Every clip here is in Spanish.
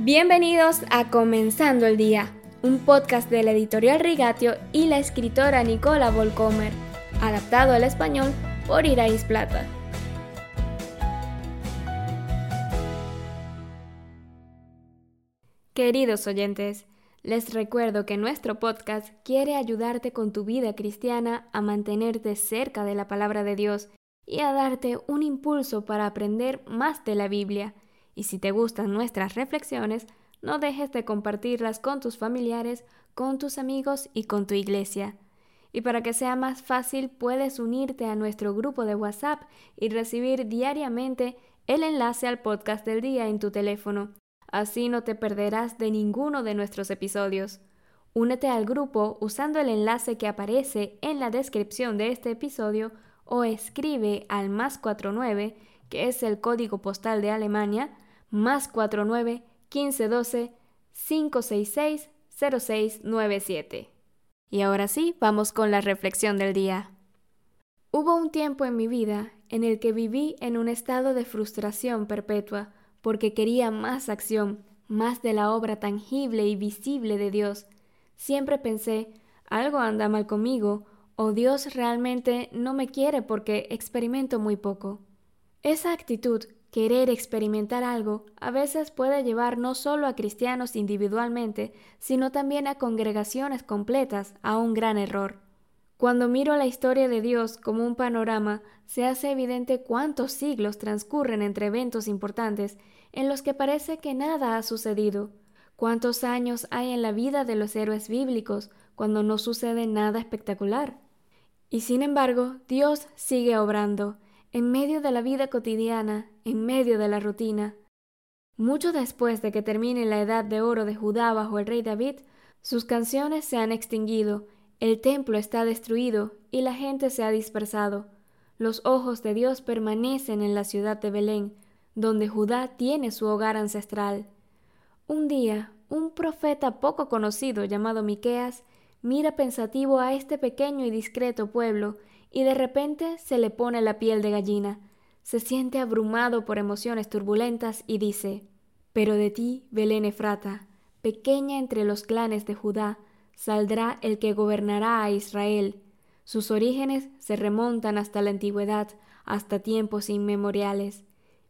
Bienvenidos a Comenzando el Día, un podcast de la editorial Rigatio y la escritora Nicola Volcomer, adaptado al español por Irais Plata. Queridos oyentes, les recuerdo que nuestro podcast quiere ayudarte con tu vida cristiana a mantenerte cerca de la palabra de Dios y a darte un impulso para aprender más de la Biblia y si te gustan nuestras reflexiones, no dejes de compartirlas con tus familiares, con tus amigos y con tu iglesia. Y para que sea más fácil, puedes unirte a nuestro grupo de WhatsApp y recibir diariamente el enlace al podcast del día en tu teléfono. Así no te perderás de ninguno de nuestros episodios. Únete al grupo usando el enlace que aparece en la descripción de este episodio o escribe al más 49, que es el código postal de Alemania, más 49 1512 566 0697. Y ahora sí, vamos con la reflexión del día. Hubo un tiempo en mi vida en el que viví en un estado de frustración perpetua porque quería más acción, más de la obra tangible y visible de Dios. Siempre pensé, algo anda mal conmigo, o Dios realmente no me quiere porque experimento muy poco. Esa actitud Querer experimentar algo a veces puede llevar no solo a cristianos individualmente, sino también a congregaciones completas a un gran error. Cuando miro la historia de Dios como un panorama, se hace evidente cuántos siglos transcurren entre eventos importantes en los que parece que nada ha sucedido, cuántos años hay en la vida de los héroes bíblicos cuando no sucede nada espectacular. Y sin embargo, Dios sigue obrando, en medio de la vida cotidiana, en medio de la rutina. Mucho después de que termine la edad de oro de Judá bajo el rey David, sus canciones se han extinguido, el templo está destruido y la gente se ha dispersado. Los ojos de Dios permanecen en la ciudad de Belén, donde Judá tiene su hogar ancestral. Un día, un profeta poco conocido llamado Miqueas mira pensativo a este pequeño y discreto pueblo y de repente se le pone la piel de gallina, se siente abrumado por emociones turbulentas y dice, Pero de ti, Belén Efrata, pequeña entre los clanes de Judá, saldrá el que gobernará a Israel. Sus orígenes se remontan hasta la antigüedad, hasta tiempos inmemoriales.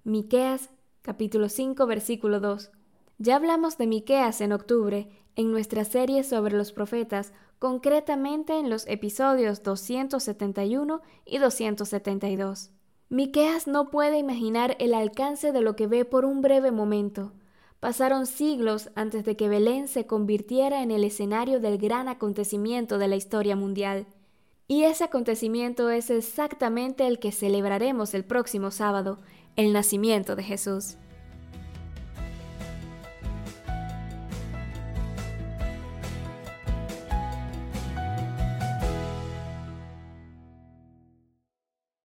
Miqueas capítulo 5 versículo 2. Ya hablamos de Miqueas en octubre en nuestra serie sobre los profetas, concretamente en los episodios 271 y 272. Miqueas no puede imaginar el alcance de lo que ve por un breve momento. Pasaron siglos antes de que Belén se convirtiera en el escenario del gran acontecimiento de la historia mundial. Y ese acontecimiento es exactamente el que celebraremos el próximo sábado, el nacimiento de Jesús.